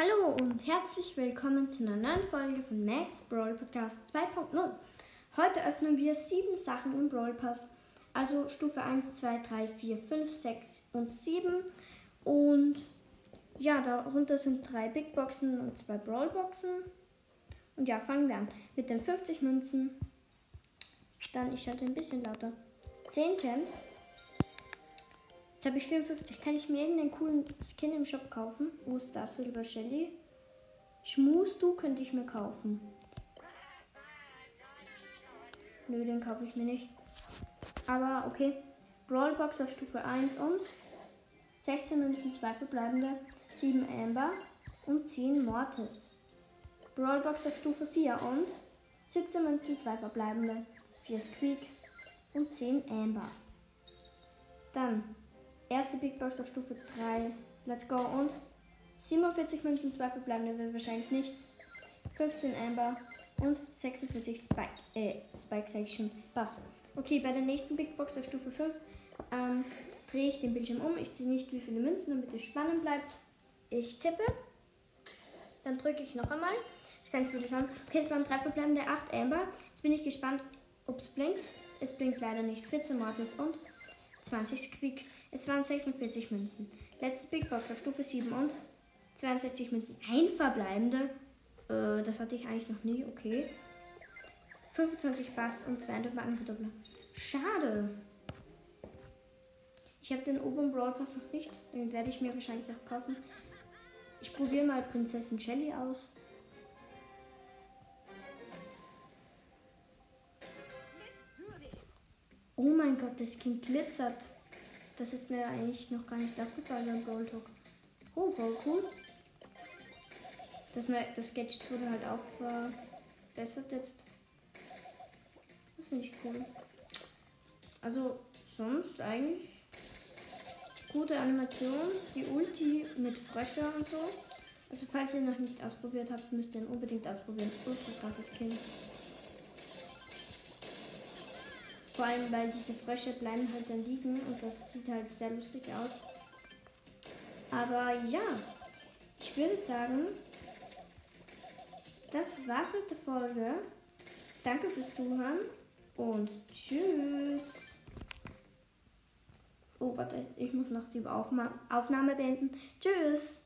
Hallo und herzlich willkommen zu einer neuen Folge von Max Brawl Podcast 2.0. Heute öffnen wir sieben Sachen im Brawl Pass. Also Stufe 1, 2, 3, 4, 5, 6 und 7. Und ja, darunter sind drei Big Boxen und zwei Brawl Boxen. Und ja, fangen wir an mit den 50 Münzen. Dann, ich schalte ein bisschen lauter. 10 Gems. Jetzt habe ich 54. Kann ich mir irgendeinen coolen Skin im Shop kaufen? Wo ist das? Silber Shelly? Schmus du könnte ich mir kaufen. Nö, den kaufe ich mir nicht. Aber okay. Brawlbox auf Stufe 1 und 16 Münzen, 2 verbleibende, 7 Amber und 10 Mortis. Brawlbox auf Stufe 4 und 17 Münzen, 2 verbleibende, 4 Squeak und 10 Amber. Dann Erste Big Box auf Stufe 3. Let's go. Und 47 Münzen, 2 verbleibende will wahrscheinlich nichts. 15 Amber und 46 Spike, äh, Spike Section Bass. Okay, bei der nächsten Big Box auf Stufe 5 ähm, drehe ich den Bildschirm um. Ich sehe nicht, wie viele Münzen, damit es spannend bleibt. Ich tippe. Dann drücke ich noch einmal. Jetzt kann ich wieder schauen. Okay, es waren drei verbleibende 8 Amber. Jetzt bin ich gespannt, ob es blinkt. Es blinkt leider nicht. 14 Mortis und 20 Squeak. Es waren 46 Münzen. Letzte Big Box auf Stufe 7 und 62 Münzen. Ein verbleibende. Äh, das hatte ich eigentlich noch nie. Okay. 25 Bass und 200 Markenverdoppler. Schade. Ich habe den oberen Brawl Pass noch nicht. Den werde ich mir wahrscheinlich auch kaufen. Ich probiere mal Prinzessin Shelly aus. Oh mein Gott, das Kind glitzert. Das ist mir eigentlich noch gar nicht aufgefallen beim Gold Talk. Oh, voll cool. Das, das Gadget wurde halt auch verbessert jetzt. Das finde ich cool. Also sonst eigentlich gute Animation. Die Ulti mit Frösche und so. Also falls ihr noch nicht ausprobiert habt, müsst ihr ihn unbedingt ausprobieren. Ultra krasses Kind. Vor allem, weil diese Frösche bleiben halt dann liegen und das sieht halt sehr lustig aus. Aber ja, ich würde sagen, das war's mit der Folge. Danke fürs Zuhören und tschüss. Oh, warte, ich muss noch die Aufnahme beenden. Tschüss.